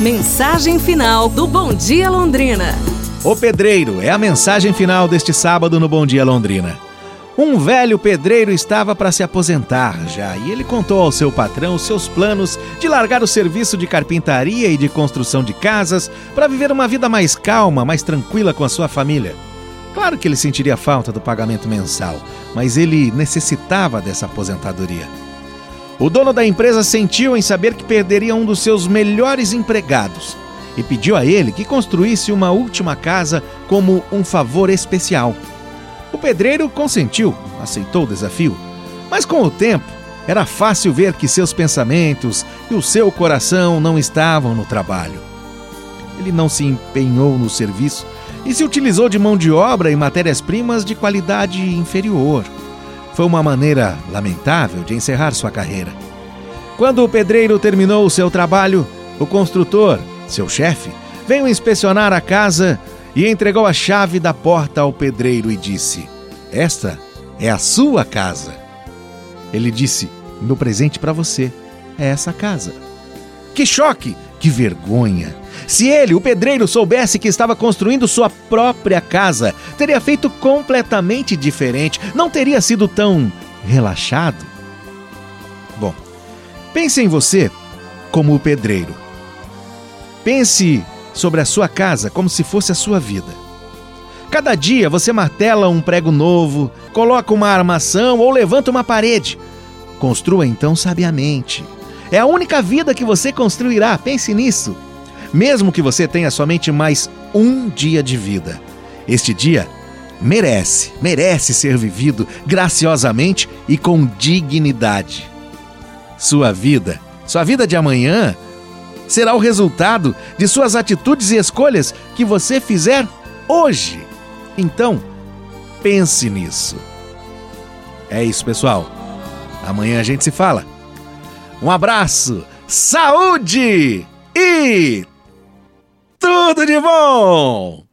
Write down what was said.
Mensagem final do Bom Dia Londrina. O pedreiro é a mensagem final deste sábado no Bom Dia Londrina. Um velho pedreiro estava para se aposentar já e ele contou ao seu patrão seus planos de largar o serviço de carpintaria e de construção de casas para viver uma vida mais calma, mais tranquila com a sua família. Claro que ele sentiria falta do pagamento mensal, mas ele necessitava dessa aposentadoria. O dono da empresa sentiu em saber que perderia um dos seus melhores empregados e pediu a ele que construísse uma última casa como um favor especial. O pedreiro consentiu, aceitou o desafio, mas com o tempo era fácil ver que seus pensamentos e o seu coração não estavam no trabalho. Ele não se empenhou no serviço e se utilizou de mão de obra e matérias-primas de qualidade inferior. Foi uma maneira lamentável de encerrar sua carreira. Quando o pedreiro terminou o seu trabalho, o construtor, seu chefe, veio inspecionar a casa e entregou a chave da porta ao pedreiro e disse: Esta é a sua casa. Ele disse: Meu presente para você é essa casa. Que choque! Que vergonha! Se ele, o pedreiro, soubesse que estava construindo sua própria casa, teria feito completamente diferente, não teria sido tão relaxado. Bom, pense em você como o pedreiro. Pense sobre a sua casa como se fosse a sua vida. Cada dia você martela um prego novo, coloca uma armação ou levanta uma parede. Construa então sabiamente. É a única vida que você construirá, pense nisso mesmo que você tenha somente mais um dia de vida. Este dia merece, merece ser vivido graciosamente e com dignidade. Sua vida, sua vida de amanhã, será o resultado de suas atitudes e escolhas que você fizer hoje. Então, pense nisso. É isso, pessoal. Amanhã a gente se fala. Um abraço, saúde e tudo de bom!